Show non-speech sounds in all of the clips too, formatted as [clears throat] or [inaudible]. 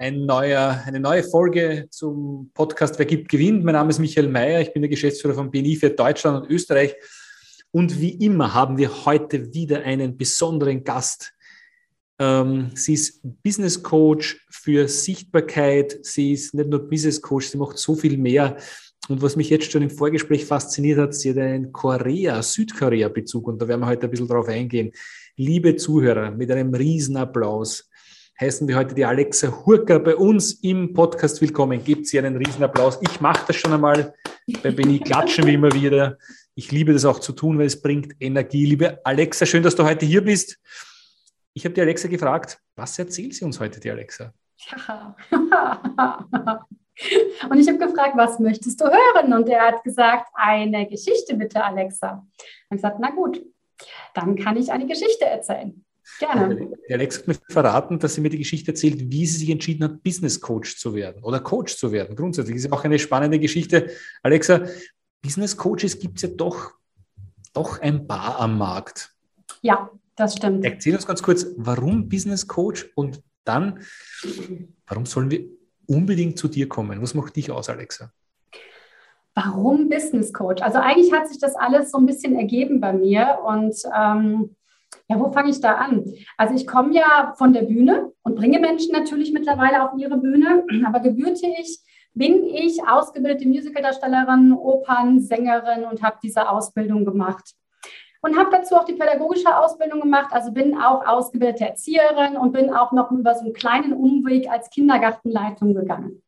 Ein neuer, eine neue Folge zum Podcast Wer gibt, gewinnt. Mein Name ist Michael Mayer. Ich bin der Geschäftsführer von BNI für Deutschland und Österreich. Und wie immer haben wir heute wieder einen besonderen Gast. Ähm, sie ist Business Coach für Sichtbarkeit. Sie ist nicht nur Business Coach, sie macht so viel mehr. Und was mich jetzt schon im Vorgespräch fasziniert hat, sie hat einen Korea, Südkorea-Bezug. Und da werden wir heute ein bisschen drauf eingehen. Liebe Zuhörer, mit einem Riesenapplaus heißen wir heute die Alexa Hurker bei uns im Podcast willkommen. Gebt sie einen Riesenapplaus. Ich mache das schon einmal. Bei Benny [laughs] klatschen wir immer wieder. Ich liebe das auch zu tun, weil es bringt Energie. Liebe Alexa, schön, dass du heute hier bist. Ich habe die Alexa gefragt, was erzählt sie uns heute, die Alexa? Ja. [laughs] Und ich habe gefragt, was möchtest du hören? Und er hat gesagt, eine Geschichte bitte, Alexa. Und ich gesagt, na gut, dann kann ich eine Geschichte erzählen. Gerne. Der Alex hat mir verraten, dass sie mir die Geschichte erzählt, wie sie sich entschieden hat, Business Coach zu werden oder Coach zu werden. Grundsätzlich ist auch eine spannende Geschichte. Alexa, Business Coaches gibt es ja doch, doch ein paar am Markt. Ja, das stimmt. Erzähl uns ganz kurz, warum Business Coach und dann, warum sollen wir unbedingt zu dir kommen? Was macht dich aus, Alexa? Warum Business Coach? Also eigentlich hat sich das alles so ein bisschen ergeben bei mir und ähm, ja, wo fange ich da an? Also ich komme ja von der Bühne und bringe Menschen natürlich mittlerweile auf ihre Bühne, [clears throat] aber gebürtig bin ich ausgebildete Musicaldarstellerin, Opernsängerin und habe diese Ausbildung gemacht. Und habe dazu auch die pädagogische Ausbildung gemacht, also bin auch ausgebildete Erzieherin und bin auch noch über so einen kleinen Umweg als Kindergartenleitung gegangen.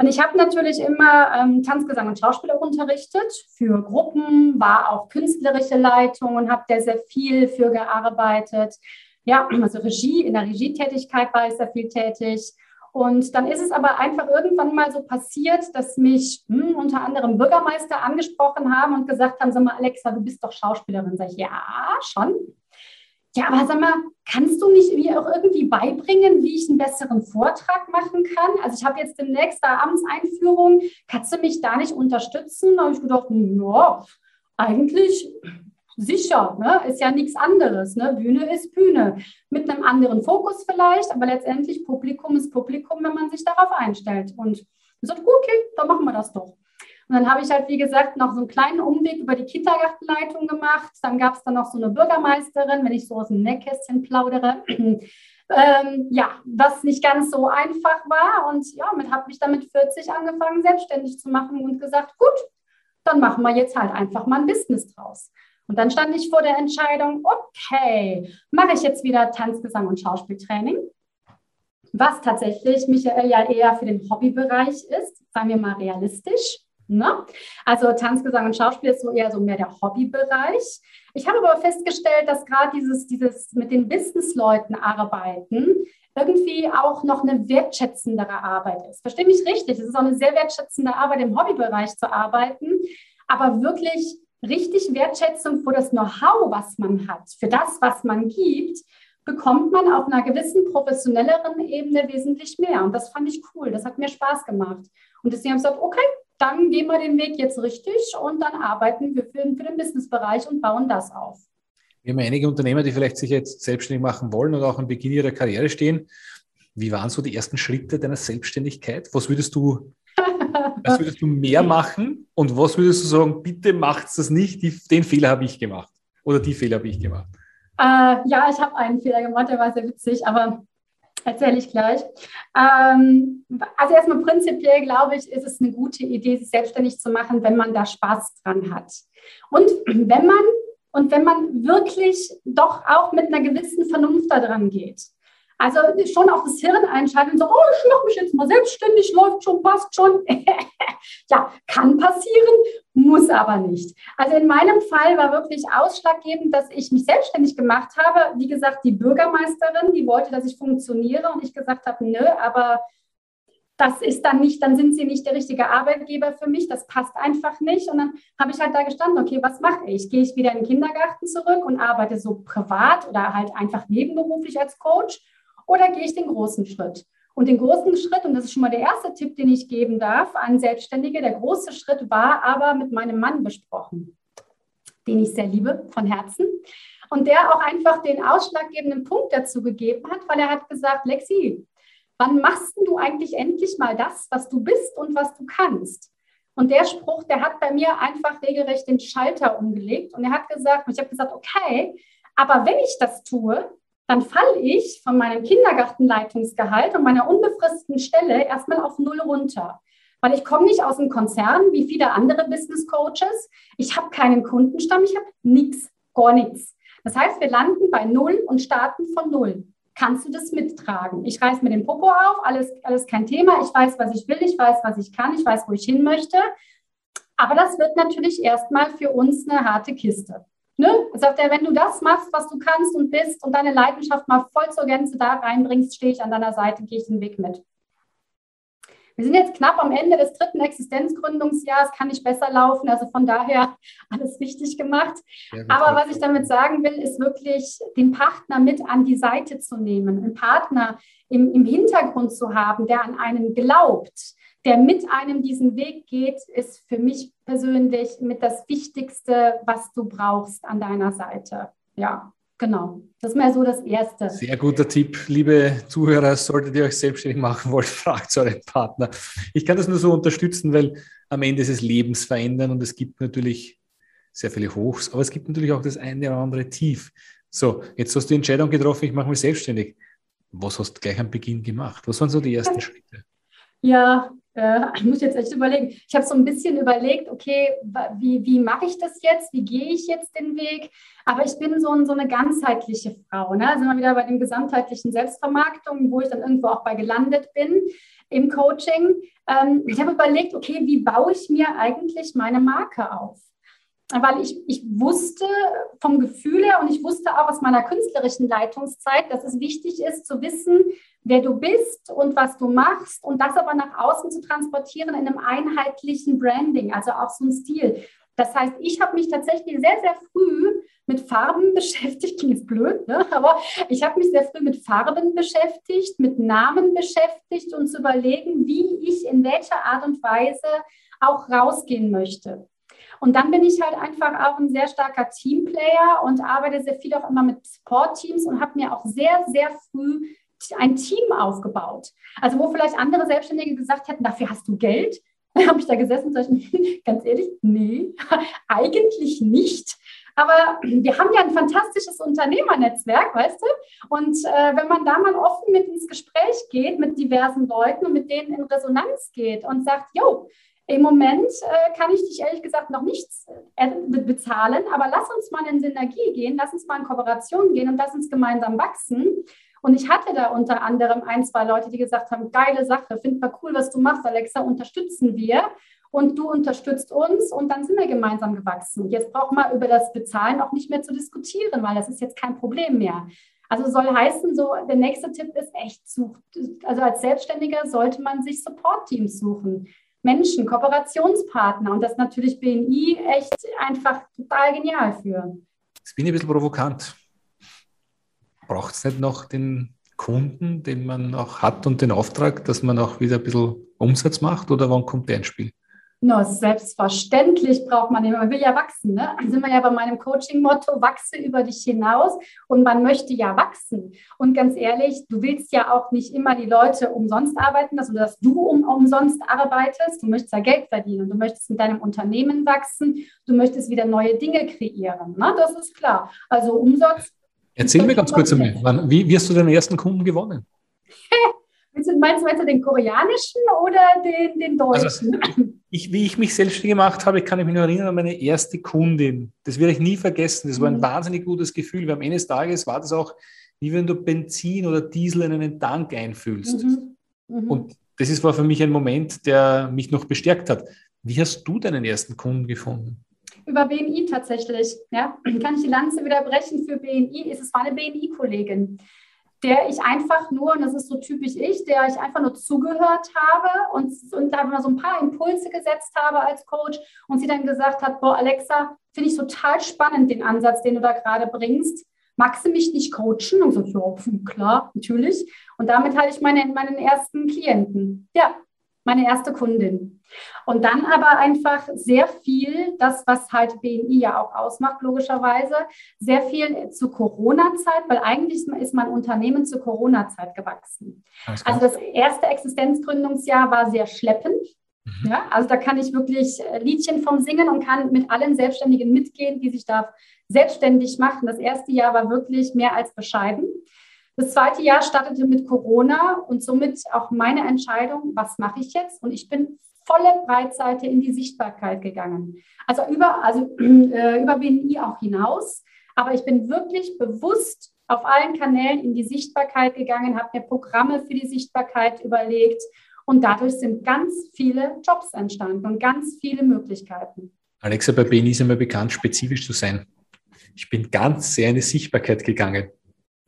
Und ich habe natürlich immer ähm, Tanzgesang und Schauspieler unterrichtet für Gruppen, war auch künstlerische Leitung und habe da sehr viel für gearbeitet. Ja, also Regie, in der Regietätigkeit war ich sehr viel tätig. Und dann ist es aber einfach irgendwann mal so passiert, dass mich hm, unter anderem Bürgermeister angesprochen haben und gesagt haben, sag mal, Alexa, du bist doch Schauspielerin. Sag ich, ja, schon ja, aber sag mal, kannst du nicht mir auch irgendwie beibringen, wie ich einen besseren Vortrag machen kann? Also ich habe jetzt demnächst da Amtseinführung, kannst du mich da nicht unterstützen? Da habe ich gedacht, ja, eigentlich sicher, ne? ist ja nichts anderes. Ne? Bühne ist Bühne. Mit einem anderen Fokus vielleicht, aber letztendlich Publikum ist Publikum, wenn man sich darauf einstellt. Und ich sagte, okay, dann machen wir das doch. Und dann habe ich halt, wie gesagt, noch so einen kleinen Umweg über die Kindergartenleitung gemacht. Dann gab es dann noch so eine Bürgermeisterin, wenn ich so aus dem Nähkästchen plaudere. [clears throat] ähm, ja, was nicht ganz so einfach war. Und ja, mit habe ich dann mit 40 angefangen, selbstständig zu machen und gesagt, gut, dann machen wir jetzt halt einfach mal ein Business draus. Und dann stand ich vor der Entscheidung, okay, mache ich jetzt wieder Tanzgesang und Schauspieltraining, was tatsächlich Michael ja eher für den Hobbybereich ist, sagen wir mal realistisch. Ne? Also Tanzgesang und Schauspiel ist so eher so mehr der Hobbybereich. Ich habe aber festgestellt, dass gerade dieses, dieses mit den Businessleuten arbeiten irgendwie auch noch eine wertschätzendere Arbeit ist. Verstehe mich richtig, es ist auch eine sehr wertschätzende Arbeit im Hobbybereich zu arbeiten, aber wirklich richtig Wertschätzung für das Know-how, was man hat, für das, was man gibt, bekommt man auf einer gewissen professionelleren Ebene wesentlich mehr. Und das fand ich cool, das hat mir Spaß gemacht. Und deswegen habe ich gesagt, okay, dann gehen wir den Weg jetzt richtig und dann arbeiten wir für, für den Businessbereich und bauen das auf. Wir haben einige Unternehmer, die vielleicht sich jetzt selbstständig machen wollen oder auch am Beginn ihrer Karriere stehen. Wie waren so die ersten Schritte deiner Selbstständigkeit? Was würdest du, [laughs] was würdest du mehr machen? Und was würdest du sagen, bitte macht das nicht, die, den Fehler habe ich gemacht oder die Fehler habe ich gemacht? Äh, ja, ich habe einen Fehler gemacht, der war sehr witzig, aber Erzähle ich gleich. Ähm, also erstmal prinzipiell glaube ich, ist es eine gute Idee, sich selbstständig zu machen, wenn man da Spaß dran hat. Und wenn man und wenn man wirklich doch auch mit einer gewissen Vernunft da dran geht. Also schon auch das Hirn einschalten so, oh, ich mache mich jetzt mal selbstständig, läuft schon, passt schon. [laughs] ja, kann passieren, muss aber nicht. Also in meinem Fall war wirklich ausschlaggebend, dass ich mich selbstständig gemacht habe. Wie gesagt, die Bürgermeisterin, die wollte, dass ich funktioniere und ich gesagt habe, nö, aber das ist dann nicht, dann sind sie nicht der richtige Arbeitgeber für mich, das passt einfach nicht. Und dann habe ich halt da gestanden, okay, was mache ich? Gehe ich wieder in den Kindergarten zurück und arbeite so privat oder halt einfach nebenberuflich als Coach oder gehe ich den großen Schritt? Und den großen Schritt, und das ist schon mal der erste Tipp, den ich geben darf an Selbstständige, der große Schritt war aber mit meinem Mann besprochen, den ich sehr liebe von Herzen. Und der auch einfach den ausschlaggebenden Punkt dazu gegeben hat, weil er hat gesagt, Lexi, Wann machst du eigentlich endlich mal das, was du bist und was du kannst? Und der Spruch, der hat bei mir einfach regelrecht den Schalter umgelegt. Und er hat gesagt, ich habe gesagt, okay, aber wenn ich das tue, dann falle ich von meinem Kindergartenleitungsgehalt und meiner unbefristeten Stelle erstmal auf null runter. Weil ich komme nicht aus einem Konzern wie viele andere Business Coaches. Ich habe keinen Kundenstamm, ich habe nichts, gar nichts. Das heißt, wir landen bei null und starten von null kannst du das mittragen? Ich reiß mir den Popo auf, alles, alles kein Thema. Ich weiß, was ich will, ich weiß, was ich kann, ich weiß, wo ich hin möchte. Aber das wird natürlich erstmal für uns eine harte Kiste. Ne? Sagt er, wenn du das machst, was du kannst und bist und deine Leidenschaft mal voll zur Gänze da reinbringst, stehe ich an deiner Seite, gehe ich den Weg mit. Wir sind jetzt knapp am Ende des dritten Existenzgründungsjahres, kann nicht besser laufen. Also von daher [laughs] alles richtig gemacht. Aber was ich damit sagen will, ist wirklich, den Partner mit an die Seite zu nehmen, einen Partner im, im Hintergrund zu haben, der an einen glaubt, der mit einem diesen Weg geht, ist für mich persönlich mit das Wichtigste, was du brauchst an deiner Seite. Ja. Genau, das ist mal so das Erste. Sehr guter Tipp, liebe Zuhörer, solltet ihr euch selbstständig machen wollt, [laughs] fragt euren Partner. Ich kann das nur so unterstützen, weil am Ende ist es Lebensverändern und es gibt natürlich sehr viele Hochs, aber es gibt natürlich auch das eine oder andere Tief. So, jetzt hast du die Entscheidung getroffen, ich mache mich selbstständig. Was hast du gleich am Beginn gemacht? Was waren so die ersten [laughs] Schritte? Ja, äh, ich muss jetzt echt überlegen. Ich habe so ein bisschen überlegt, okay, wie, wie mache ich das jetzt? Wie gehe ich jetzt den Weg? Aber ich bin so, ein, so eine ganzheitliche Frau. Ne? Sind wir wieder bei den gesamtheitlichen Selbstvermarktungen, wo ich dann irgendwo auch bei gelandet bin im Coaching. Ähm, ich habe überlegt, okay, wie baue ich mir eigentlich meine Marke auf? weil ich, ich wusste vom Gefühl her und ich wusste auch aus meiner künstlerischen Leitungszeit, dass es wichtig ist zu wissen, wer du bist und was du machst und das aber nach außen zu transportieren in einem einheitlichen Branding, also auch so ein Stil. Das heißt, ich habe mich tatsächlich sehr, sehr früh mit Farben [laughs] beschäftigt, klingt jetzt blöd, ne? aber ich habe mich sehr früh mit Farben beschäftigt, mit Namen beschäftigt und zu überlegen, wie ich in welcher Art und Weise auch rausgehen möchte. Und dann bin ich halt einfach auch ein sehr starker Teamplayer und arbeite sehr viel auch immer mit Support-Teams und habe mir auch sehr, sehr früh ein Team aufgebaut. Also wo vielleicht andere Selbstständige gesagt hätten, dafür hast du Geld. [laughs] Dann habe ich da gesessen und gesagt, [laughs] ganz ehrlich, nee, [laughs] eigentlich nicht. Aber wir haben ja ein fantastisches Unternehmernetzwerk, weißt du? Und äh, wenn man da mal offen mit ins Gespräch geht mit diversen Leuten und mit denen in Resonanz geht und sagt, jo, im Moment äh, kann ich dich ehrlich gesagt noch nichts äh, bezahlen, aber lass uns mal in Synergie gehen, lass uns mal in Kooperation gehen und lass uns gemeinsam wachsen. Und ich hatte da unter anderem ein, zwei Leute, die gesagt haben, geile Sache, finden wir cool, was du machst, Alexa, unterstützen wir. Und du unterstützt uns und dann sind wir gemeinsam gewachsen. Jetzt brauchen wir über das Bezahlen auch nicht mehr zu diskutieren, weil das ist jetzt kein Problem mehr. Also soll heißen, so der nächste Tipp ist echt sucht. Also als Selbstständiger sollte man sich Support-Teams suchen. Menschen, Kooperationspartner und das natürlich BNI echt einfach total genial für. Jetzt bin ich ein bisschen provokant. Braucht es nicht noch den Kunden, den man auch hat und den Auftrag, dass man auch wieder ein bisschen Umsatz macht oder wann kommt der ins Spiel? No, selbstverständlich braucht man den. Man will ja wachsen. Ne? Dann sind wir ja bei meinem Coaching-Motto, wachse über dich hinaus. Und man möchte ja wachsen. Und ganz ehrlich, du willst ja auch nicht immer die Leute umsonst arbeiten lassen oder dass du um, umsonst arbeitest. Du möchtest ja Geld verdienen und du möchtest mit deinem Unternehmen wachsen. Du möchtest wieder neue Dinge kreieren. Ne? Das ist klar. Also Umsatz. Erzähl mir ganz kurz einmal, wie, wie hast du deinen ersten Kunden gewonnen? Meinst du jetzt den koreanischen oder den, den also, deutschen? Also, [laughs] ich, wie ich mich selbstständig gemacht habe, kann ich mich noch erinnern an meine erste Kundin. Das werde ich nie vergessen. Das war ein mhm. wahnsinnig gutes Gefühl. Weil am Ende des Tages war das auch, wie wenn du Benzin oder Diesel in einen Tank einfüllst. Mhm. Mhm. Und das ist, war für mich ein Moment, der mich noch bestärkt hat. Wie hast du deinen ersten Kunden gefunden? Über BNI tatsächlich. Ja, [clears throat] kann ich die Lanze wieder brechen für BNI? Es war eine BNI-Kollegin der ich einfach nur, und das ist so typisch ich, der ich einfach nur zugehört habe und, und da mal so ein paar Impulse gesetzt habe als Coach und sie dann gesagt hat, boah, Alexa, finde ich total spannend, den Ansatz, den du da gerade bringst. Magst du mich nicht coachen? Und so, ja, klar, natürlich. Und damit hatte ich meine, meinen ersten Klienten. Ja, meine erste Kundin. Und dann aber einfach sehr viel, das, was halt BNI ja auch ausmacht, logischerweise, sehr viel zur Corona-Zeit, weil eigentlich ist mein Unternehmen zur Corona-Zeit gewachsen. Also das erste Existenzgründungsjahr war sehr schleppend. Mhm. Ja, also da kann ich wirklich äh, Liedchen vom Singen und kann mit allen Selbstständigen mitgehen, die sich da selbstständig machen. Das erste Jahr war wirklich mehr als bescheiden. Das zweite Jahr startete mit Corona und somit auch meine Entscheidung, was mache ich jetzt? Und ich bin volle Breitseite in die Sichtbarkeit gegangen. Also über, also, [clears throat] äh, über BNI auch hinaus. Aber ich bin wirklich bewusst auf allen Kanälen in die Sichtbarkeit gegangen, habe mir Programme für die Sichtbarkeit überlegt und dadurch sind ganz viele Jobs entstanden und ganz viele Möglichkeiten. Alexa, bei BNI ist immer bekannt, spezifisch zu sein. Ich bin ganz sehr in die Sichtbarkeit gegangen.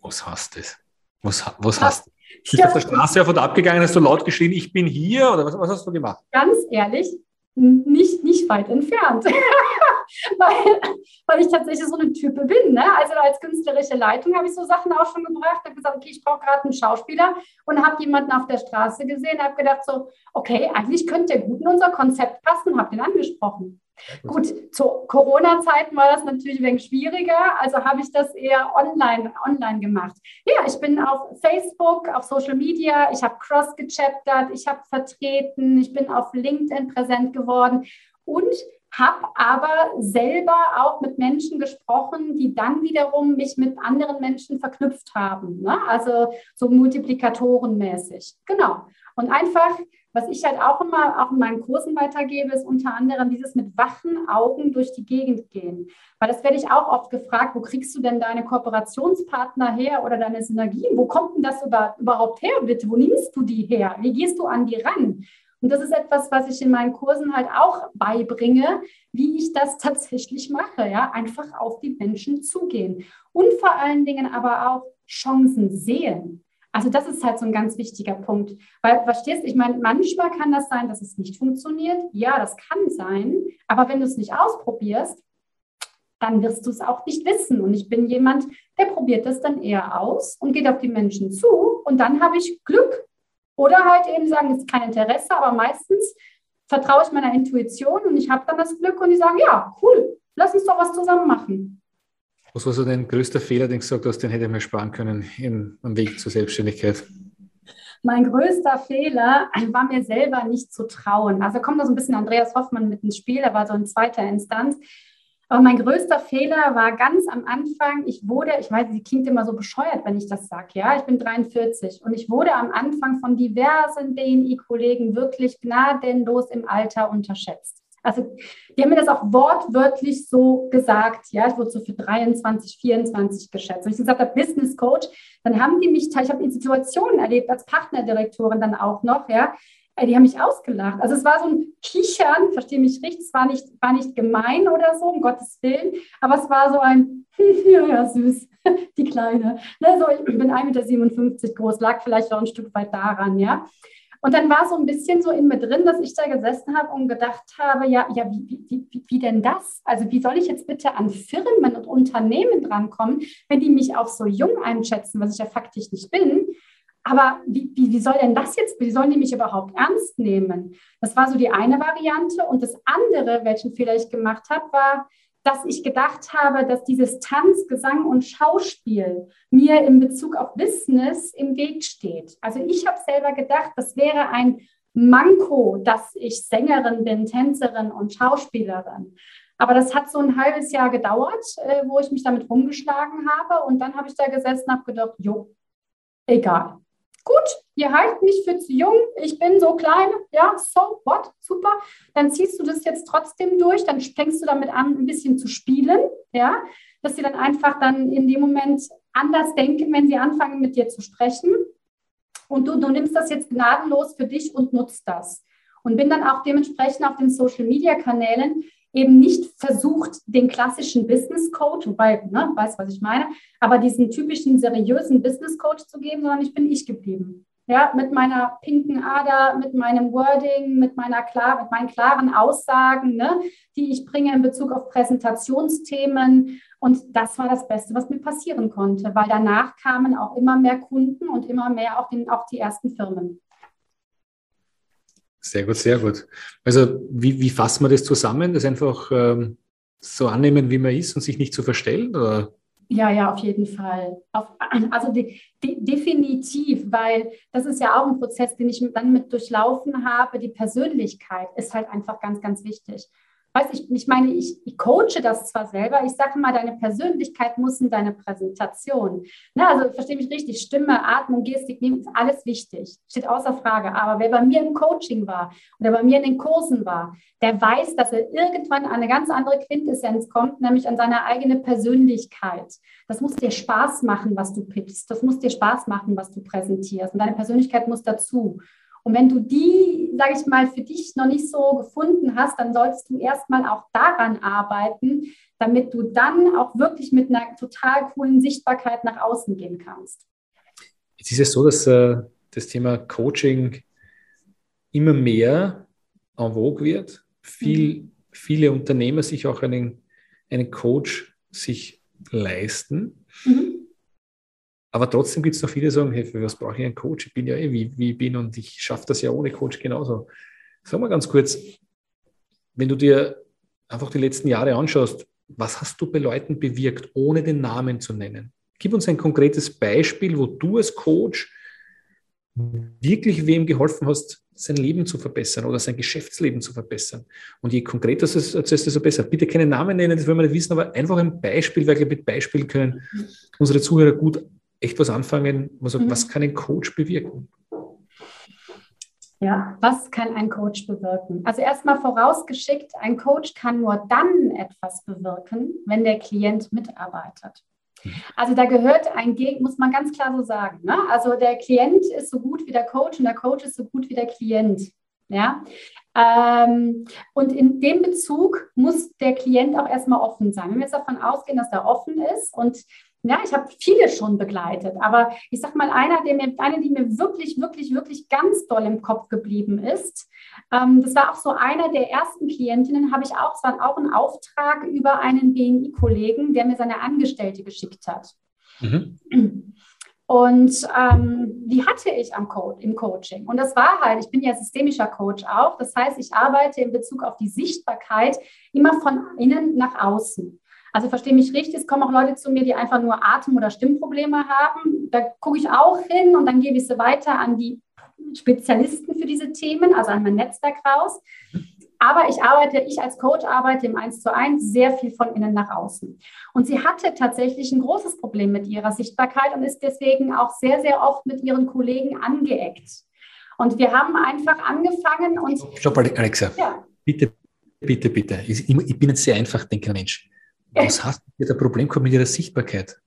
Was heißt das? Was, was hast du? Bist du auf der Straße und abgegangen, hast du laut geschrien, ich bin hier oder was, was hast du gemacht? Ganz ehrlich, nicht, nicht weit entfernt. [laughs] weil, weil ich tatsächlich so eine Type bin. Ne? Also als künstlerische Leitung habe ich so Sachen auch schon gebracht. habe gesagt, okay, ich brauche gerade einen Schauspieler und habe jemanden auf der Straße gesehen, habe gedacht so, okay, eigentlich könnte der gut in unser Konzept passen und habe den angesprochen. Gut, zu Corona-Zeiten war das natürlich ein wenig schwieriger, also habe ich das eher online, online gemacht. Ja, ich bin auf Facebook, auf Social Media, ich habe cross gechaptert, ich habe vertreten, ich bin auf LinkedIn präsent geworden und habe aber selber auch mit Menschen gesprochen, die dann wiederum mich mit anderen Menschen verknüpft haben. Ne? Also so multiplikatorenmäßig. Genau. Und einfach was ich halt auch immer auch in meinen Kursen weitergebe, ist unter anderem dieses mit wachen Augen durch die Gegend gehen. Weil das werde ich auch oft gefragt, wo kriegst du denn deine Kooperationspartner her oder deine Synergien? Wo kommt denn das überhaupt her, bitte? Wo nimmst du die her? Wie gehst du an die ran? Und das ist etwas, was ich in meinen Kursen halt auch beibringe, wie ich das [laughs] tatsächlich mache. Ja, einfach auf die Menschen zugehen und vor allen Dingen aber auch Chancen sehen. Also das ist halt so ein ganz wichtiger Punkt. Weil, verstehst du, ich meine, manchmal kann das sein, dass es nicht funktioniert. Ja, das kann sein. Aber wenn du es nicht ausprobierst, dann wirst du es auch nicht wissen. Und ich bin jemand, der probiert das dann eher aus und geht auf die Menschen zu. Und dann habe ich Glück. Oder halt eben sagen, es ist kein Interesse, aber meistens vertraue ich meiner Intuition und ich habe dann das Glück und die sagen, ja, cool, lass uns doch was zusammen machen. Was war so dein größter Fehler, den du gesagt hast, den hätte ich mir sparen können im, am Weg zur Selbstständigkeit? Mein größter Fehler war mir selber nicht zu trauen. Also kommt da so ein bisschen Andreas Hoffmann mit ins Spiel, er war so in zweiter Instanz. Aber mein größter Fehler war ganz am Anfang, ich wurde, ich weiß, sie klingt immer so bescheuert, wenn ich das sage, ja, ich bin 43 und ich wurde am Anfang von diversen BNI-Kollegen wirklich gnadenlos im Alter unterschätzt. Also die haben mir das auch wortwörtlich so gesagt. Ja, ich wurde so für 23, 24 geschätzt. Und ich gesagt habe, Business Coach, dann haben die mich, ich habe Situationen erlebt als Partnerdirektorin dann auch noch, ja, die haben mich ausgelacht. Also es war so ein Kichern, verstehe mich richtig, es war nicht, war nicht gemein oder so, um Gottes Willen, aber es war so ein, [laughs] ja, süß, [laughs] die Kleine. Ne, so, ich bin 1,57 Meter groß, lag vielleicht auch ein Stück weit daran, ja. Und dann war so ein bisschen so in mir drin, dass ich da gesessen habe und gedacht habe, ja, ja, wie, wie, wie, wie denn das? Also wie soll ich jetzt bitte an Firmen und Unternehmen drankommen, wenn die mich auch so jung einschätzen, was ich ja faktisch nicht bin? Aber wie, wie, wie soll denn das jetzt, wie sollen die mich überhaupt ernst nehmen? Das war so die eine Variante. Und das andere, welchen Fehler ich gemacht habe, war, dass ich gedacht habe, dass dieses Tanz, Gesang und Schauspiel mir in Bezug auf Business im Weg steht. Also ich habe selber gedacht, das wäre ein Manko, dass ich Sängerin bin, Tänzerin und Schauspielerin. Aber das hat so ein halbes Jahr gedauert, äh, wo ich mich damit rumgeschlagen habe. Und dann habe ich da gesessen und habe gedacht, jo, egal gut, ihr haltet mich für zu jung, ich bin so klein, ja, so what, super. Dann ziehst du das jetzt trotzdem durch, dann fängst du damit an, ein bisschen zu spielen, ja, dass sie dann einfach dann in dem Moment anders denken, wenn sie anfangen, mit dir zu sprechen. Und du, du nimmst das jetzt gnadenlos für dich und nutzt das. Und bin dann auch dementsprechend auf den Social-Media-Kanälen eben nicht versucht, den klassischen Business Coach, wobei, ne, weißt was ich meine, aber diesen typischen seriösen Business Coach zu geben, sondern ich bin ich geblieben. Ja, mit meiner pinken Ader, mit meinem Wording, mit meiner klar, mit meinen klaren Aussagen, ne, die ich bringe in Bezug auf Präsentationsthemen. Und das war das Beste, was mir passieren konnte, weil danach kamen auch immer mehr Kunden und immer mehr auch, den, auch die ersten Firmen. Sehr gut, sehr gut. Also wie, wie fasst man das zusammen? Das einfach ähm, so annehmen, wie man ist und sich nicht zu verstellen? Oder? Ja, ja, auf jeden Fall. Auf, [clears throat] also de, de, definitiv, weil das ist ja auch ein Prozess, den ich dann mit durchlaufen habe. Die Persönlichkeit ist halt einfach ganz, ganz wichtig weiß ich, ich meine, ich, ich coache das zwar selber, ich sage mal, deine Persönlichkeit muss in deine Präsentation. Na, also verstehe mich richtig, Stimme, Atmung, Gestik, ist alles wichtig, steht außer Frage. Aber wer bei mir im Coaching war oder bei mir in den Kursen war, der weiß, dass er irgendwann an eine ganz andere Quintessenz kommt, nämlich an seine eigene Persönlichkeit. Das muss dir Spaß machen, was du pitchst. Das muss dir Spaß machen, was du präsentierst. Und deine Persönlichkeit muss dazu. Und wenn du die, sage ich mal, für dich noch nicht so gefunden hast, dann solltest du erstmal auch daran arbeiten, damit du dann auch wirklich mit einer total coolen Sichtbarkeit nach außen gehen kannst. Jetzt ist es so, dass äh, das Thema Coaching immer mehr en vogue wird. Viel, mhm. Viele Unternehmer sich auch einen, einen Coach sich leisten. Mhm. Aber trotzdem gibt es noch viele, die sagen, hey, für was brauche ich einen Coach? Ich bin ja eh, wie, wie ich bin und ich schaffe das ja ohne Coach genauso. Sag mal ganz kurz, wenn du dir einfach die letzten Jahre anschaust, was hast du bei Leuten bewirkt, ohne den Namen zu nennen? Gib uns ein konkretes Beispiel, wo du als Coach wirklich wem geholfen hast, sein Leben zu verbessern oder sein Geschäftsleben zu verbessern. Und je konkreter es erzählst, desto besser. Bitte keine Namen nennen, das wollen wir nicht wissen, aber einfach ein Beispiel, weil wir mit Beispielen können unsere Zuhörer gut echt was anfangen, man sagt, mhm. was kann ein Coach bewirken? Ja, was kann ein Coach bewirken? Also erstmal vorausgeschickt, ein Coach kann nur dann etwas bewirken, wenn der Klient mitarbeitet. Also da gehört ein Gegen, muss man ganz klar so sagen. Ne? Also der Klient ist so gut wie der Coach und der Coach ist so gut wie der Klient. Ja? Ähm, und in dem Bezug muss der Klient auch erstmal offen sein. Wenn wir jetzt davon ausgehen, dass er offen ist und ja, ich habe viele schon begleitet, aber ich sage mal, einer, der mir, eine, die mir wirklich, wirklich, wirklich ganz doll im Kopf geblieben ist, ähm, das war auch so einer der ersten Klientinnen, habe ich auch, es war auch ein Auftrag über einen BNI-Kollegen, der mir seine Angestellte geschickt hat. Mhm. Und ähm, die hatte ich am Co im Coaching. Und das war halt, ich bin ja systemischer Coach auch. Das heißt, ich arbeite in Bezug auf die Sichtbarkeit immer von innen nach außen. Also verstehe mich richtig, es kommen auch Leute zu mir, die einfach nur Atem- oder Stimmprobleme haben. Da gucke ich auch hin und dann gebe ich sie weiter an die Spezialisten für diese Themen, also an mein Netzwerk raus. Aber ich arbeite, ich als Coach arbeite im 1 zu 1 sehr viel von innen nach außen. Und sie hatte tatsächlich ein großes Problem mit ihrer Sichtbarkeit und ist deswegen auch sehr, sehr oft mit ihren Kollegen angeeckt. Und wir haben einfach angefangen und. Stopp, Alexa. Ja. Bitte, bitte, bitte. Ich, bin ein sehr einfach denkender Mensch. Was hast du da Problem gehabt mit ihrer Sichtbarkeit?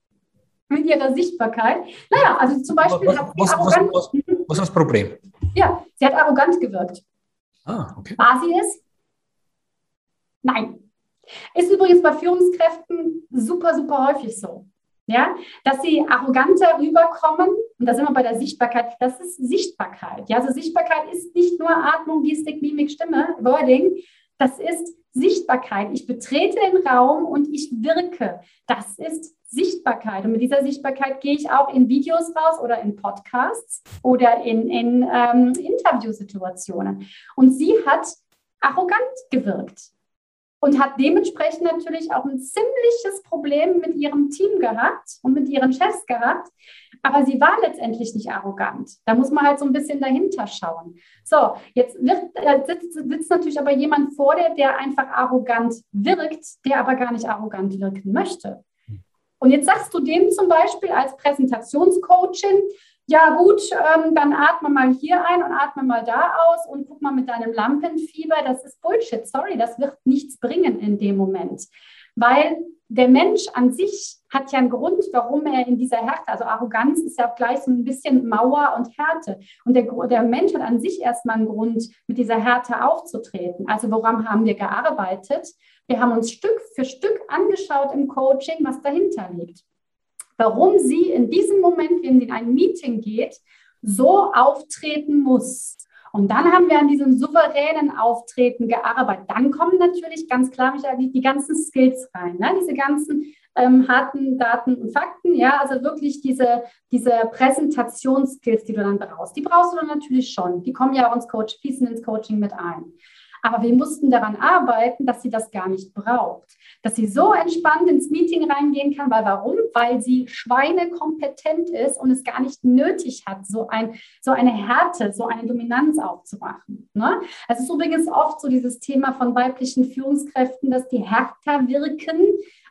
Mit ihrer Sichtbarkeit? Naja, also zum Beispiel was, hat sie was, arrogant... Was, was, was, ist das Problem? Ja, sie hat arrogant gewirkt. Ah, okay. War sie es? Nein. Ist übrigens bei Führungskräften super, super häufig so. Ja, dass sie arroganter rüberkommen, und da sind wir bei der Sichtbarkeit, das ist Sichtbarkeit. Ja, also Sichtbarkeit ist nicht nur Atmung, Gestik, Mimik, Stimme, Wording, das ist Sichtbarkeit. Ich betrete den Raum und ich wirke. Das ist Sichtbarkeit. Und mit dieser Sichtbarkeit gehe ich auch in Videos raus oder in Podcasts oder in, in ähm, Interviewsituationen. Und sie hat arrogant gewirkt und hat dementsprechend natürlich auch ein ziemliches Problem mit ihrem Team gehabt und mit ihren Chefs gehabt. Aber sie war letztendlich nicht arrogant. Da muss man halt so ein bisschen dahinter schauen. So, jetzt wird, sitzt, sitzt natürlich aber jemand vor dir, der einfach arrogant wirkt, der aber gar nicht arrogant wirken möchte. Und jetzt sagst du dem zum Beispiel als Präsentationscoachin, ja gut, ähm, dann atme mal hier ein und atme mal da aus und guck mal mit deinem Lampenfieber. Das ist Bullshit, sorry, das wird nichts bringen in dem Moment. Weil der Mensch an sich hat ja einen Grund, warum er in dieser Härte, also Arroganz ist ja auch gleich so ein bisschen Mauer und Härte. Und der, der Mensch hat an sich erstmal einen Grund, mit dieser Härte aufzutreten. Also woran haben wir gearbeitet? Wir haben uns Stück für Stück angeschaut im Coaching, was dahinter liegt. Warum sie in diesem Moment, wenn sie in ein Meeting geht, so auftreten muss. Und dann haben wir an diesem souveränen Auftreten gearbeitet. Dann kommen natürlich ganz klar die, die ganzen Skills rein, ne? diese ganzen ähm, harten Daten und Fakten. Ja, also wirklich diese, diese Präsentationsskills, die du dann brauchst. Die brauchst du dann natürlich schon. Die kommen ja uns Coach, fließen ins Coaching mit ein. Aber wir mussten daran arbeiten, dass sie das gar nicht braucht. Dass sie so entspannt ins Meeting reingehen kann. Weil warum? Weil sie schweinekompetent ist und es gar nicht nötig hat, so, ein, so eine Härte, so eine Dominanz aufzumachen. Ne? Es ist übrigens oft so dieses Thema von weiblichen Führungskräften, dass die härter wirken,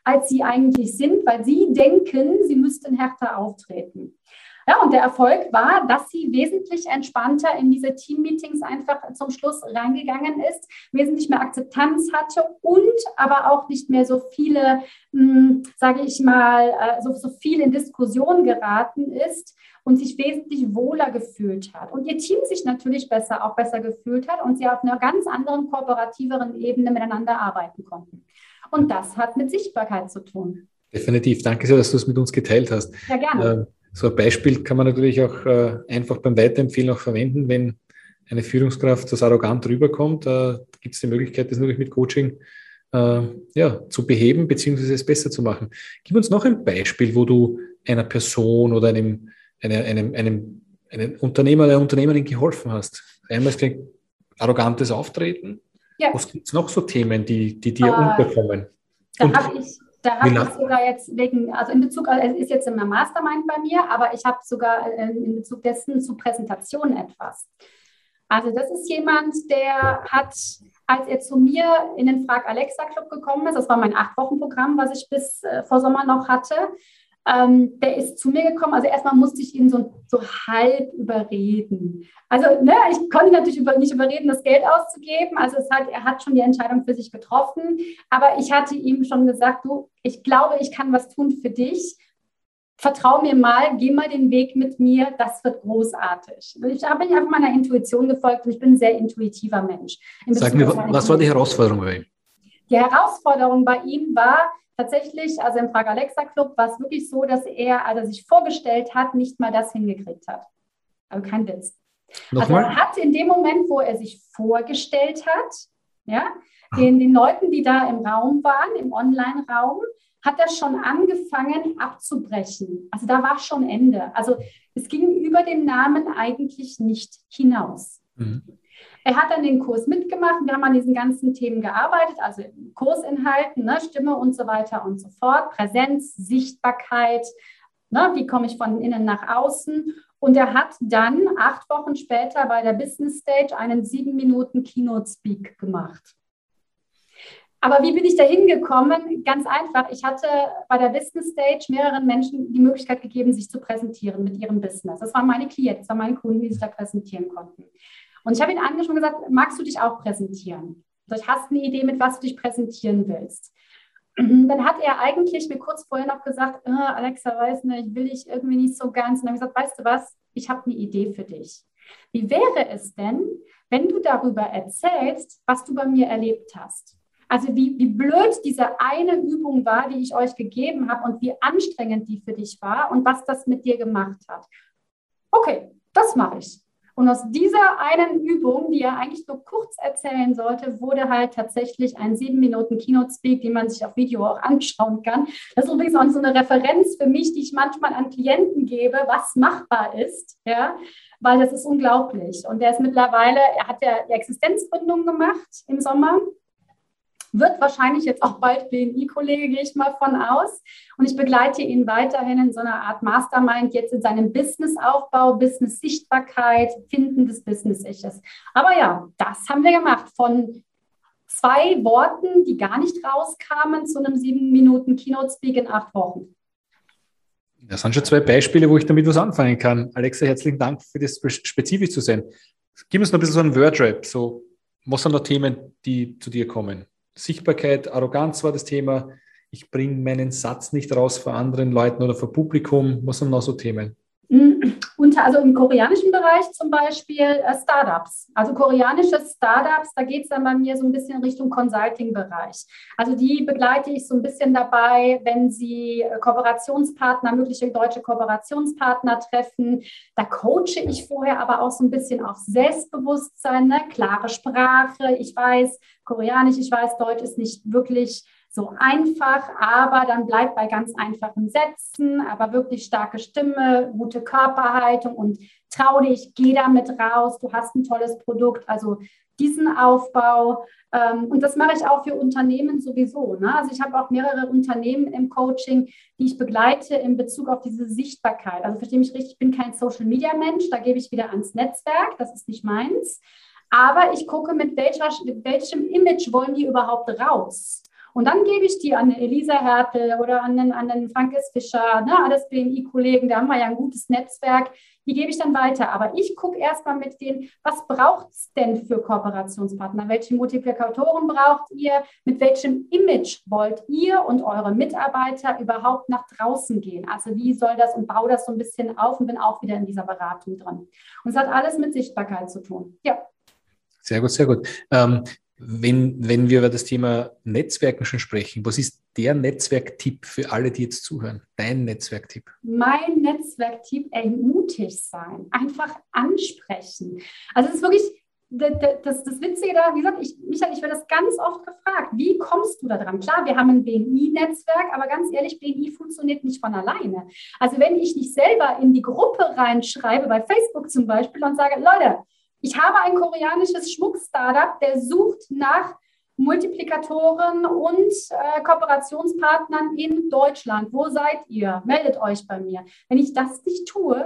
als sie eigentlich sind, weil sie denken, sie müssten härter auftreten. Ja, und der Erfolg war, dass sie wesentlich entspannter in diese Team-Meetings einfach zum Schluss reingegangen ist, wesentlich mehr Akzeptanz hatte und aber auch nicht mehr so viele, hm, sage ich mal, äh, so, so viel in Diskussion geraten ist und sich wesentlich wohler gefühlt hat. Und ihr Team sich natürlich besser, auch besser gefühlt hat und sie auf einer ganz anderen, kooperativeren Ebene miteinander arbeiten konnten. Und das hat mit Sichtbarkeit zu tun. Definitiv. Danke sehr, dass du es mit uns geteilt hast. Ja, gerne. Ähm, so ein Beispiel kann man natürlich auch äh, einfach beim Weiterempfehlen auch verwenden, wenn eine Führungskraft das arrogant rüberkommt, äh, gibt es die Möglichkeit, das natürlich mit Coaching äh, ja, zu beheben bzw. es besser zu machen. Gib uns noch ein Beispiel, wo du einer Person oder einem, eine, einem, einem, einem Unternehmer oder Unternehmerin geholfen hast. Einmal ist arrogantes Auftreten. Ja. Was gibt es noch so Themen, die, die dir uh, unterkommen? Da habe ich da habe ich sogar jetzt wegen, also in Bezug, also es ist jetzt in der Mastermind bei mir, aber ich habe sogar äh, in Bezug dessen zu Präsentationen etwas. Also das ist jemand, der hat, als er zu mir in den Frag Alexa Club gekommen ist, das war mein Acht-Wochen-Programm, was ich bis äh, vor Sommer noch hatte, ähm, der ist zu mir gekommen. Also erstmal musste ich ihn so, so halb überreden. Also ne, ich konnte natürlich über, nicht überreden, das Geld auszugeben. Also es hat, er hat schon die Entscheidung für sich getroffen. Aber ich hatte ihm schon gesagt, du, ich glaube, ich kann was tun für dich. Vertrau mir mal, geh mal den Weg mit mir, das wird großartig. Ich habe einfach meiner Intuition gefolgt und ich bin ein sehr intuitiver Mensch. Sag mir, was war die Herausforderung bei ihm? Die Herausforderung bei ihm war, tatsächlich, also im Frag Alexa Club war es wirklich so, dass er, als er sich vorgestellt hat, nicht mal das hingekriegt hat. Also kein Witz. Nochmal? Also er hat in dem Moment, wo er sich vorgestellt hat, ja, den, den Leuten, die da im Raum waren, im Online-Raum, hat er schon angefangen abzubrechen. Also da war schon Ende. Also es ging über den Namen eigentlich nicht hinaus. Mhm. Er hat dann den Kurs mitgemacht. Wir haben an diesen ganzen Themen gearbeitet, also Kursinhalten, ne, Stimme und so weiter und so fort, Präsenz, Sichtbarkeit, ne, wie komme ich von innen nach außen. Und er hat dann acht Wochen später bei der Business Stage einen sieben Minuten Keynote Speak gemacht. Aber wie bin ich da hingekommen? Ganz einfach. Ich hatte bei der Business Stage mehreren Menschen die Möglichkeit gegeben, sich zu präsentieren mit ihrem Business. Das waren meine Klienten, das waren meine Kunden, die sich da präsentieren konnten. Und ich habe ihn angesprochen und gesagt, magst du dich auch präsentieren? Also hast eine Idee, mit was du dich präsentieren willst? Dann hat er eigentlich mir kurz vorher noch gesagt, oh, Alexa, weiß nicht, ich will dich irgendwie nicht so ganz. Und dann habe ich gesagt, weißt du was, ich habe eine Idee für dich. Wie wäre es denn, wenn du darüber erzählst, was du bei mir erlebt hast? Also wie, wie blöd diese eine Übung war, die ich euch gegeben habe und wie anstrengend die für dich war und was das mit dir gemacht hat. Okay, das mache ich. Und aus dieser einen Übung, die er eigentlich nur kurz erzählen sollte, wurde halt tatsächlich ein sieben Minuten Keynote Speak, den man sich auf Video auch anschauen kann. Das ist übrigens auch so eine Referenz für mich, die ich manchmal an Klienten gebe, was machbar ist, ja, weil das ist unglaublich. Und der ist mittlerweile, er hat ja Existenzgründung gemacht im Sommer wird wahrscheinlich jetzt auch bald BNI-Kollege, gehe ich mal von aus. Und ich begleite ihn weiterhin in so einer Art Mastermind, jetzt in seinem Businessaufbau, Business-Sichtbarkeit, Finden des Business-Iches. Aber ja, das haben wir gemacht. Von zwei Worten, die gar nicht rauskamen, zu einem sieben Minuten Keynote-Speak in acht Wochen. Das sind schon zwei Beispiele, wo ich damit was anfangen kann. Alexa, herzlichen Dank für das spezifisch zu sein. Gib uns noch ein bisschen so einen Wordrap. So, was sind da Themen, die zu dir kommen? Sichtbarkeit, Arroganz war das Thema. Ich bringe meinen Satz nicht raus vor anderen Leuten oder vor Publikum. Was sind noch so Themen? Unter, also im koreanischen Bereich zum Beispiel äh, Startups. Also koreanische Startups, da geht es dann bei mir so ein bisschen Richtung Consulting-Bereich. Also die begleite ich so ein bisschen dabei, wenn sie äh, Kooperationspartner, mögliche deutsche Kooperationspartner treffen. Da coache ich vorher aber auch so ein bisschen auf Selbstbewusstsein, ne? klare Sprache. Ich weiß Koreanisch, ich weiß Deutsch ist nicht wirklich so einfach, aber dann bleibt bei ganz einfachen Sätzen, aber wirklich starke Stimme, gute Körperhaltung und trau dich, geh damit raus, du hast ein tolles Produkt. Also diesen Aufbau. Ähm, und das mache ich auch für Unternehmen sowieso. Ne? Also ich habe auch mehrere Unternehmen im Coaching, die ich begleite in Bezug auf diese Sichtbarkeit. Also verstehe mich richtig, ich bin kein Social-Media-Mensch, da gebe ich wieder ans Netzwerk, das ist nicht meins. Aber ich gucke, mit, welcher, mit welchem Image wollen die überhaupt raus? Und dann gebe ich die an Elisa Hertel oder an den, an den Frank S. Fischer, ne, alles BNI-Kollegen, da haben wir ja ein gutes Netzwerk, die gebe ich dann weiter. Aber ich gucke erstmal mit denen, was braucht es denn für Kooperationspartner? Welche Multiplikatoren braucht ihr? Mit welchem Image wollt ihr und eure Mitarbeiter überhaupt nach draußen gehen? Also wie soll das und baue das so ein bisschen auf und bin auch wieder in dieser Beratung drin. Und es hat alles mit Sichtbarkeit zu tun. Ja. Sehr gut, sehr gut. Ähm, wenn, wenn wir über das Thema Netzwerken schon sprechen, was ist der Netzwerktipp für alle, die jetzt zuhören? Dein Netzwerktipp? Mein Netzwerktipp, ey, mutig sein, einfach ansprechen. Also es ist wirklich, das, das Witzige da, wie gesagt, ich, Michael, ich werde das ganz oft gefragt, wie kommst du da dran? Klar, wir haben ein BNI-Netzwerk, aber ganz ehrlich, BNI funktioniert nicht von alleine. Also wenn ich nicht selber in die Gruppe reinschreibe, bei Facebook zum Beispiel, und sage, Leute, ich habe ein koreanisches Schmuck-Startup, der sucht nach Multiplikatoren und äh, Kooperationspartnern in Deutschland. Wo seid ihr? Meldet euch bei mir. Wenn ich das nicht tue,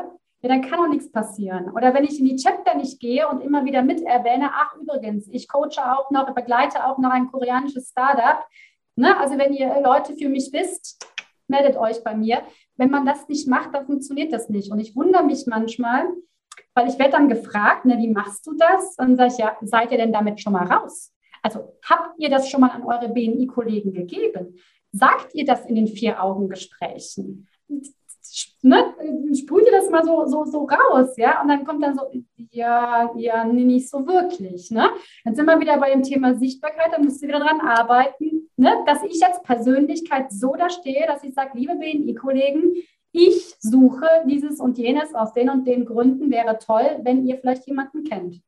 ja, dann kann auch nichts passieren. Oder wenn ich in die Chapter nicht gehe und immer wieder mit erwähne, ach übrigens, ich coache auch noch, begleite auch noch ein koreanisches Startup. Ne? Also wenn ihr Leute für mich wisst, meldet euch bei mir. Wenn man das nicht macht, dann funktioniert das nicht. Und ich wundere mich manchmal, weil ich werde dann gefragt, ne, wie machst du das? Und dann sage ich, ja, seid ihr denn damit schon mal raus? Also habt ihr das schon mal an eure BNI-Kollegen gegeben? Sagt ihr das in den Vier-Augen-Gesprächen? Ne, sprüht ihr das mal so, so, so raus, ja? Und dann kommt dann so, ja, ja, nee, nicht so wirklich, ne? Dann sind wir wieder bei dem Thema Sichtbarkeit, da müsst ihr wieder dran arbeiten, ne? Dass ich als Persönlichkeit so da stehe, dass ich sage, liebe BNI-Kollegen, ich suche dieses und jenes aus den und den Gründen, wäre toll, wenn ihr vielleicht jemanden kennt.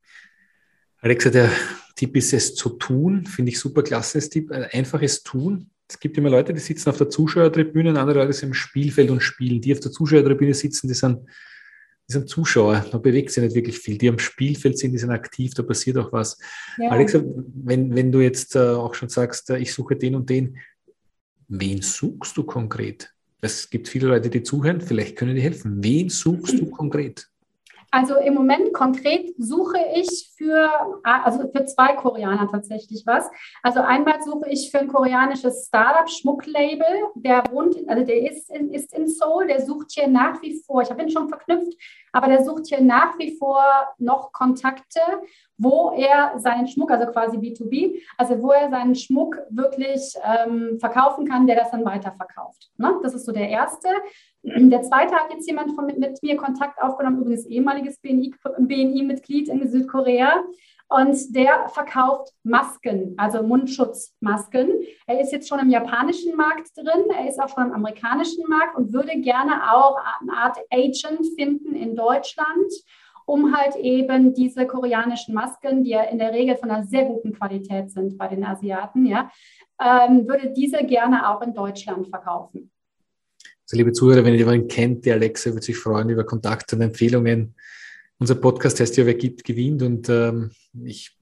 Alexa, der Tipp ist es zu tun, finde ich super klasse, das Tipp, ein einfaches Tun. Es gibt immer Leute, die sitzen auf der Zuschauertribüne, andere Leute sind im Spielfeld und spielen. Die auf der Zuschauertribüne sitzen, die sind, die sind Zuschauer, da bewegt sich nicht wirklich viel. Die am Spielfeld sind, die sind aktiv, da passiert auch was. Ja. Alexa, wenn, wenn du jetzt äh, auch schon sagst, äh, ich suche den und den, wen suchst du konkret? Es gibt viele Leute, die zuhören, vielleicht können die helfen. Wen suchst du [clears throat] konkret? Also im Moment konkret suche ich für, also für zwei Koreaner tatsächlich was. Also einmal suche ich für ein koreanisches Startup Schmucklabel, der wohnt, also der ist in, ist in Seoul, der sucht hier nach wie vor, ich habe ihn schon verknüpft, aber der sucht hier nach wie vor noch Kontakte, wo er seinen Schmuck, also quasi B2B, also wo er seinen Schmuck wirklich ähm, verkaufen kann, der das dann weiterverkauft. Ne? Das ist so der erste. Der zweite hat jetzt jemand von, mit, mit mir Kontakt aufgenommen, übrigens ehemaliges BNI-Mitglied BNI in Südkorea. Und der verkauft Masken, also Mundschutzmasken. Er ist jetzt schon im japanischen Markt drin, er ist auch schon im amerikanischen Markt und würde gerne auch eine Art Agent finden in Deutschland, um halt eben diese koreanischen Masken, die ja in der Regel von einer sehr guten Qualität sind bei den Asiaten, ja, ähm, würde diese gerne auch in Deutschland verkaufen. Also liebe Zuhörer, wenn ihr jemanden kennt, die Alexa würde sich freuen über Kontakte und Empfehlungen. Unser Podcast heißt ja, wer gibt, gewinnt. Und ähm, ich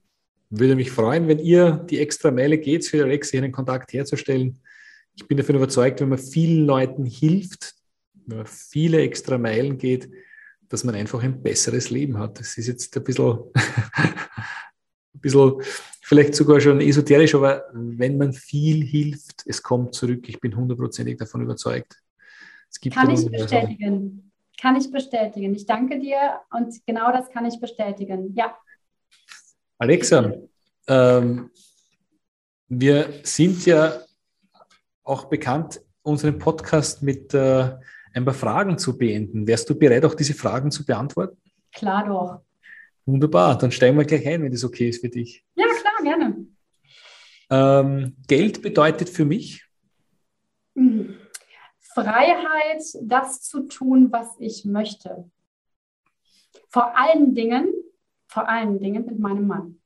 würde mich freuen, wenn ihr die extra Meile geht, für Alexa hier einen Kontakt herzustellen. Ich bin davon überzeugt, wenn man vielen Leuten hilft, wenn man viele extra Meilen geht, dass man einfach ein besseres Leben hat. Das ist jetzt ein bisschen, [laughs] ein bisschen vielleicht sogar schon esoterisch, aber wenn man viel hilft, es kommt zurück. Ich bin hundertprozentig davon überzeugt. kann ich bestätigen. Kann ich bestätigen. Ich danke dir und genau das kann ich bestätigen. Ja. Alexa, ähm, wir sind ja auch bekannt, unseren Podcast mit äh, ein paar Fragen zu beenden. Wärst du bereit, auch diese Fragen zu beantworten? Klar doch. Wunderbar, dann steigen wir gleich ein, wenn das okay ist für dich. Ja, klar, gerne. Ähm, Geld bedeutet für mich? Hm. Freiheit, das zu tun, was ich möchte. Vor allen Dingen, vor allen Dingen mit meinem Mann.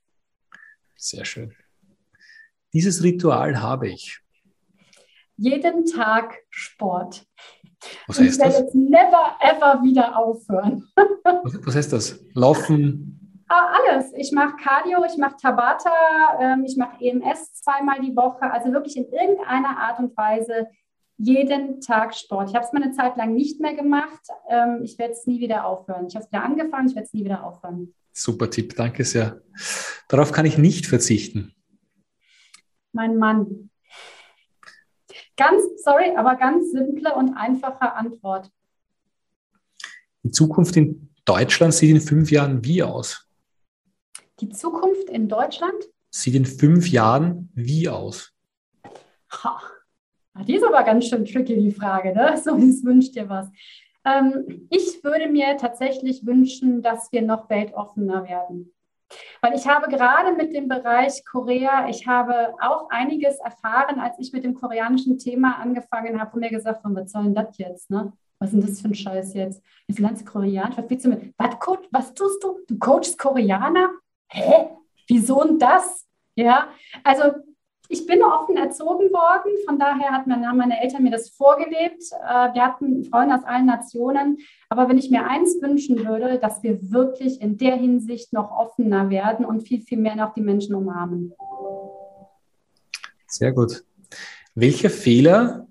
Sehr schön. Dieses Ritual habe ich. Jeden Tag Sport. Was heißt ich werde das? jetzt never ever wieder aufhören. Was, heißt das? Laufen? Ah, Alles. Ich mache Cardio, ich mache Tabata, ähm, ich mache EMS zweimal die Woche. Also wirklich in irgendeiner Art und Weise jeden Tag Sport. Ich habe es mal eine Zeit lang nicht mehr gemacht. Ähm, Ich werde es nie wieder aufhören. Ich habe es wieder angefangen, ich werde es nie wieder aufhören. Super Tipp, danke sehr. Darauf kann ich nicht verzichten. Mein Mann. Ganz, sorry, aber ganz simple und einfache Antwort. Die Zukunft in Deutschland sieht in fünf Jahren wie aus? Die Zukunft in Deutschland? Sieht in fünf Jahren wie aus? Ha. Ah, Die ist aber ganz schön tricky, die Frage. Ne? [laughs] So, das wünscht dir was. Ähm, ich würde mir tatsächlich wünschen, dass wir noch weltoffener werden. Weil ich habe gerade mit dem Bereich Korea, ich habe auch einiges erfahren, als ich mit dem koreanischen Thema angefangen habe und mir gesagt habe, was soll denn das jetzt? Ne? Was ist denn das für ein Scheiß jetzt? Jetzt lernst du Koreanisch. Was du mit? Was, was tust du? Du coachst Koreaner? Hä? Wieso denn das? Ja, also ich bin offen erzogen worden, von daher hat meine, haben meine Eltern mir das vorgelebt. Äh, Wir hatten Freunde aus allen Nationen. Aber wenn ich mir eins wünschen würde, dass wir wirklich in der Hinsicht noch offener werden und viel, viel mehr noch die Menschen umarmen. Sehr gut. Welcher Fehler,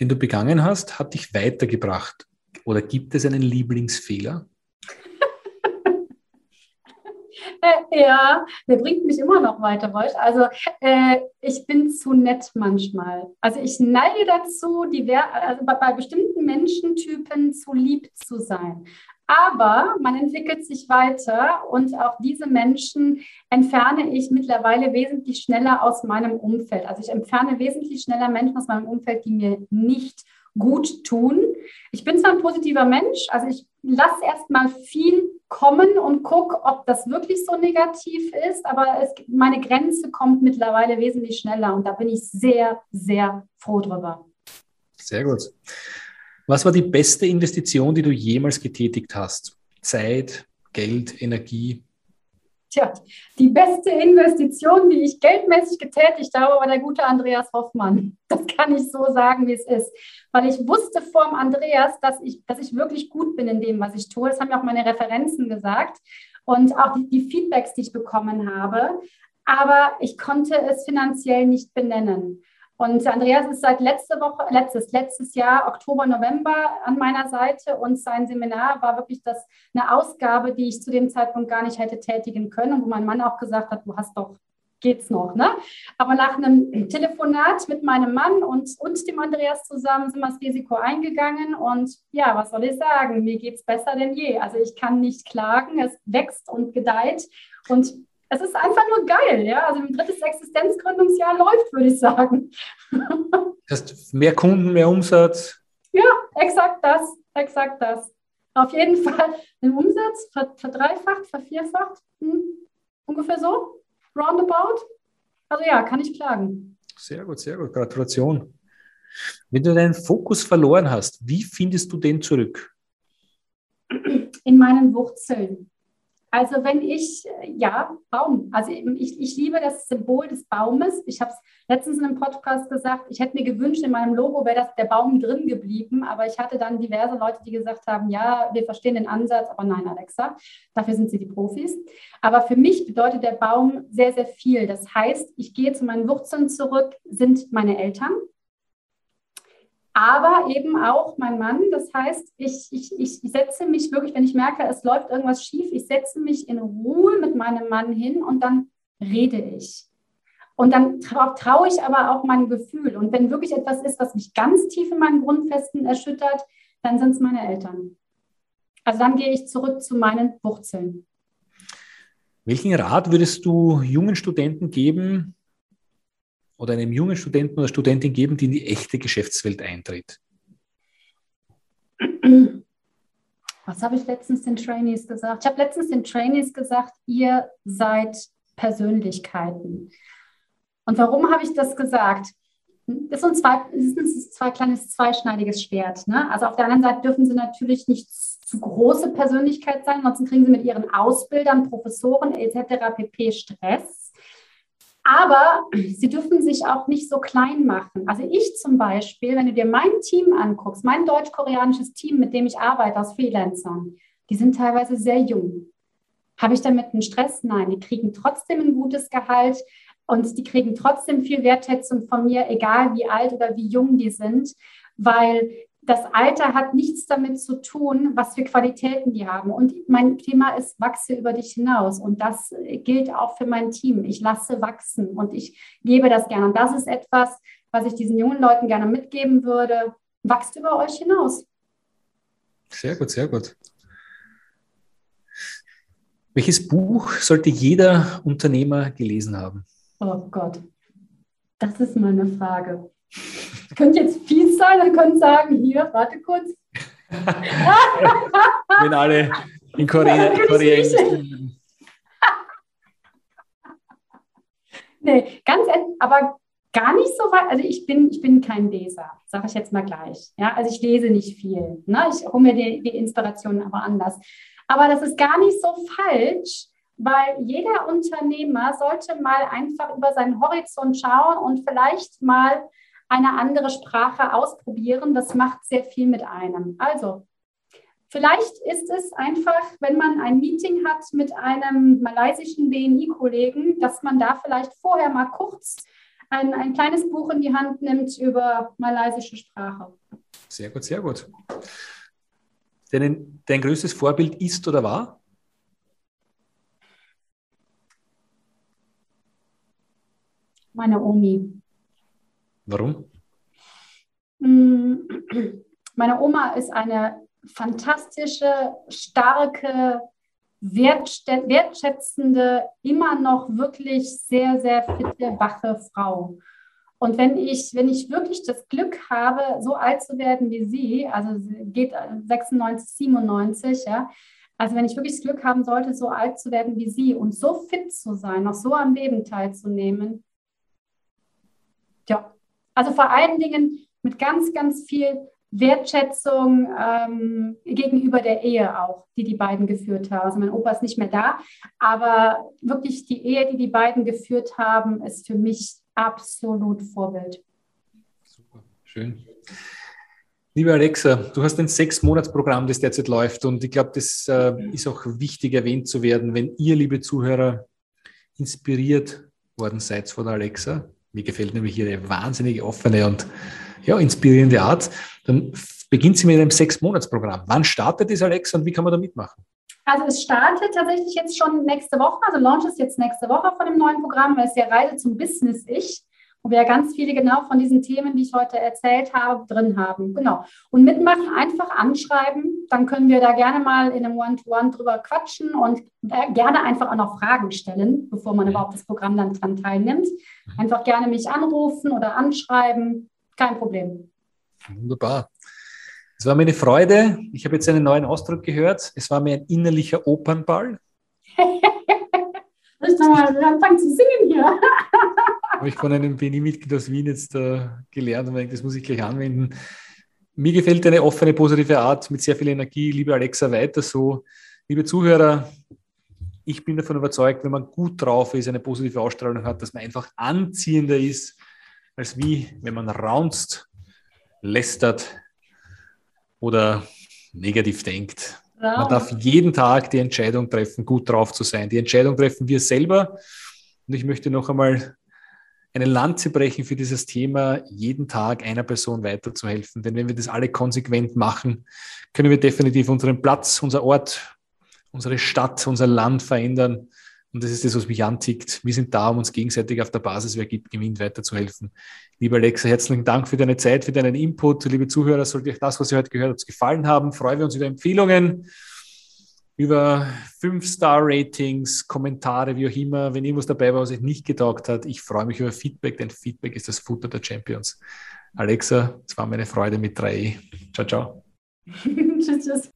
den du begangen hast, hat dich weitergebracht? Oder gibt es einen Lieblingsfehler? [laughs] Ja, der bringt mich immer noch weiter, Wolf. Also äh, ich bin zu nett manchmal. Also ich neige dazu, die, also bei, bei bestimmten Menschentypen zu lieb zu sein. Aber man entwickelt sich weiter und auch diese Menschen entferne ich mittlerweile wesentlich schneller aus meinem Umfeld. Also ich entferne wesentlich schneller Menschen aus meinem Umfeld, die mir nicht gut tun. Ich bin zwar ein positiver Mensch, also ich lasse erstmal viel kommen und gucke, ob das wirklich so negativ ist, aber es, meine Grenze kommt mittlerweile wesentlich schneller und da bin ich sehr, sehr froh drüber. Sehr gut. Was war die beste Investition, die du jemals getätigt hast? Zeit, Geld, Energie? Tja, die beste Investition, die ich geldmäßig getätigt habe, war der gute Andreas Hoffmann. Das kann ich so sagen, wie es ist. Weil ich wusste vor dem Andreas, dass ich, dass ich wirklich gut bin in dem, was ich tue. Das haben ja auch meine Referenzen gesagt und auch die, die Feedbacks, die ich bekommen habe. Aber ich konnte es finanziell nicht benennen. Und Andreas ist seit letzte Woche, letztes, letztes Jahr, Oktober, November an meiner Seite und sein Seminar war wirklich das, eine Ausgabe, die ich zu dem Zeitpunkt gar nicht hätte tätigen können und wo mein Mann auch gesagt hat, du hast doch, geht's noch, ne? Aber nach einem Telefonat mit meinem Mann und, und dem Andreas zusammen sind wir das Risiko eingegangen und ja, was soll ich sagen? Mir geht's besser denn je. Also ich kann nicht klagen, es wächst und gedeiht und es ist einfach nur geil, ja. Also ein drittes Existenzgründungsjahr läuft, würde ich sagen. Das heißt, mehr Kunden, mehr Umsatz. Ja, exakt das, exakt das. Auf jeden Fall den Umsatz verdreifacht, vervierfacht, hm, ungefähr so, roundabout. Also ja, kann ich klagen. Sehr gut, sehr gut. Gratulation. Wenn du deinen Fokus verloren hast, wie findest du den zurück? In meinen Wurzeln. Also wenn ich, ja, Baum. Also ich, ich liebe das Symbol des Baumes. Ich habe es letztens in einem Podcast gesagt, ich hätte mir gewünscht, in meinem Logo wäre das der Baum drin geblieben. Aber ich hatte dann diverse Leute, die gesagt haben, ja, wir verstehen den Ansatz, aber nein, Alexa, dafür sind sie die Profis. Aber für mich bedeutet der Baum sehr, sehr viel. Das heißt, ich gehe zu meinen Wurzeln zurück, sind meine Eltern aber eben auch mein Mann. Das heißt, ich, ich, ich setze mich wirklich, wenn ich merke, es läuft irgendwas schief, ich setze mich in Ruhe mit meinem Mann hin und dann rede ich. Und dann traue trau ich aber auch meinem Gefühl. Und wenn wirklich etwas ist, was mich ganz tief in meinen Grundfesten erschüttert, dann sind es meine Eltern. Also dann gehe ich zurück zu meinen Wurzeln. Welchen Rat würdest du jungen Studenten geben, oder einem jungen Studenten oder Studentin geben, die in die echte Geschäftswelt eintritt? was habe ich letztens den Trainees gesagt? Ich habe letztens den Trainees gesagt, ihr seid Persönlichkeiten. Und warum habe ich das gesagt? Das ist ein, zwei, ist ein zwei kleines zweischneidiges Schwert. Ne? Also auf der anderen Seite dürfen sie natürlich nicht zu große Persönlichkeit sein, ansonsten kriegen sie mit ihren Ausbildern, Professoren etc. pp. Stress. Aber sie dürfen sich auch nicht so klein machen. Also ich zum Beispiel, wenn du dir mein Team anguckst, mein deutsch-koreanisches Team, mit dem ich arbeite aus Freelancern, die sind teilweise sehr jung. Habe ich damit einen Stress? Nein, die kriegen trotzdem ein gutes Gehalt und die kriegen trotzdem viel Wertschätzung von mir, egal wie alt oder wie jung die sind, weil das Alter hat nichts damit zu tun, was für Qualitäten die haben. Und mein Thema ist, wachse über dich hinaus. Und das gilt auch für mein Team. Ich lasse wachsen und ich gebe das gerne. Und das ist etwas, was ich diesen jungen Leuten gerne mitgeben würde. Wachst über euch hinaus. Sehr gut, sehr gut. Welches Buch sollte jeder Unternehmer gelesen haben? Oh Gott, das ist mal eine Frage. Könnte jetzt fies sein, dann können sagen, hier, warte kurz. [laughs] Wenn alle in Korea, in Korea [laughs] Nee, ganz, aber gar nicht so weit. Also ich bin, ich bin kein Leser, sage ich jetzt mal gleich. Ja, also ich lese nicht viel. Ne? Ich hole mir die, die Inspirationen aber anders. Aber das ist gar nicht so falsch, weil jeder Unternehmer sollte mal einfach über seinen Horizont schauen und vielleicht mal eine andere Sprache ausprobieren. Das macht sehr viel mit einem. Also, vielleicht ist es einfach, wenn man ein Meeting hat mit einem malaysischen BNI-Kollegen, dass man da vielleicht vorher mal kurz ein, ein kleines Buch in die Hand nimmt über malaysische Sprache. Sehr gut, sehr gut. Dein, dein größtes Vorbild ist oder war? Meine Omi. Warum? Mm, [clears throat] meine Oma ist eine fantastische, starke, wertschätzende, immer noch wirklich sehr, sehr fitte, wache Frau. Und wenn ich, wenn ich wirklich das Glück habe, so alt zu werden wie sie, also sie geht 96, 97, ja, also wenn ich wirklich das Glück haben sollte, so alt zu werden wie sie und so fit zu sein, noch so am Leben teilzunehmen, also vor allen Dingen mit ganz, ganz viel Wertschätzung ähm, gegenüber der Ehe auch, die die beiden geführt haben. Also mein Opa ist nicht mehr da, aber wirklich die Ehe, die die beiden geführt haben, ist für mich absolut Vorbild. Super, schön. Liebe Alexa, du hast ein Sechs-Monats-Programm, das derzeit läuft und ich glaube, das äh, ist auch wichtig erwähnt zu werden, wenn ihr, liebe Zuhörer, inspiriert worden seid von Alexa, mir gefällt nämlich ihre wahnsinnig offene und ja, inspirierende Art. Dann beginnt sie mit einem Sechs-Monats-Programm. Wann startet das, Alex, und wie kann man da mitmachen? Also es startet tatsächlich jetzt schon nächste Woche, also Launch ist jetzt nächste Woche von dem neuen Programm, weil es ja Reise zum Business-Ich wo wir ganz viele genau von diesen Themen, die ich heute erzählt habe, drin haben. Genau. Und mitmachen, einfach anschreiben. Dann können wir da gerne mal in einem One-to-One -One drüber quatschen und äh, gerne einfach auch noch Fragen stellen, bevor man überhaupt das Programm dann dran teilnimmt. Einfach gerne mich anrufen oder anschreiben. Kein Problem. Wunderbar. Es war mir eine Freude. Ich habe jetzt einen neuen Ausdruck gehört. Es war mir ein innerlicher Opernball. Ich mal anfangen zu singen hier. [laughs] habe ich von einem BNI-Mitglied aus Wien jetzt äh, gelernt und das muss ich gleich anwenden. Mir gefällt deine offene, positive Art mit sehr viel Energie. Liebe Alexa, weiter so. Liebe Zuhörer, ich bin davon überzeugt, wenn man gut drauf ist, eine positive Ausstrahlung hat, dass man einfach anziehender ist, als wie wenn man raunzt, lästert oder negativ denkt. Ja. Man darf jeden Tag die Entscheidung treffen, gut drauf zu sein. Die Entscheidung treffen wir selber. Und ich möchte noch einmal eine Lanze brechen für dieses Thema, jeden Tag einer Person weiterzuhelfen. Denn wenn wir das alle konsequent machen, können wir definitiv unseren Platz, unser Ort, unsere Stadt, unser Land verändern. Und das ist das, was mich antickt. Wir sind da, um uns gegenseitig auf der Basis, wer gibt, gewinnt, weiterzuhelfen. Liebe Alexa, herzlichen Dank für deine Zeit, für deinen Input. Liebe Zuhörer, sollte euch das, was ihr heute gehört habt, gefallen haben, freuen wir uns über Empfehlungen über Fünf-Star-Ratings, Kommentare, wie auch immer. Wenn irgendwas dabei war, was euch nicht getaugt hat, ich freue mich über Feedback, denn Feedback ist das Futter der Champions. Alexa, es war meine Freude mit 3E. Ciao, ciao. [laughs] [laughs] tschüss, tschüss.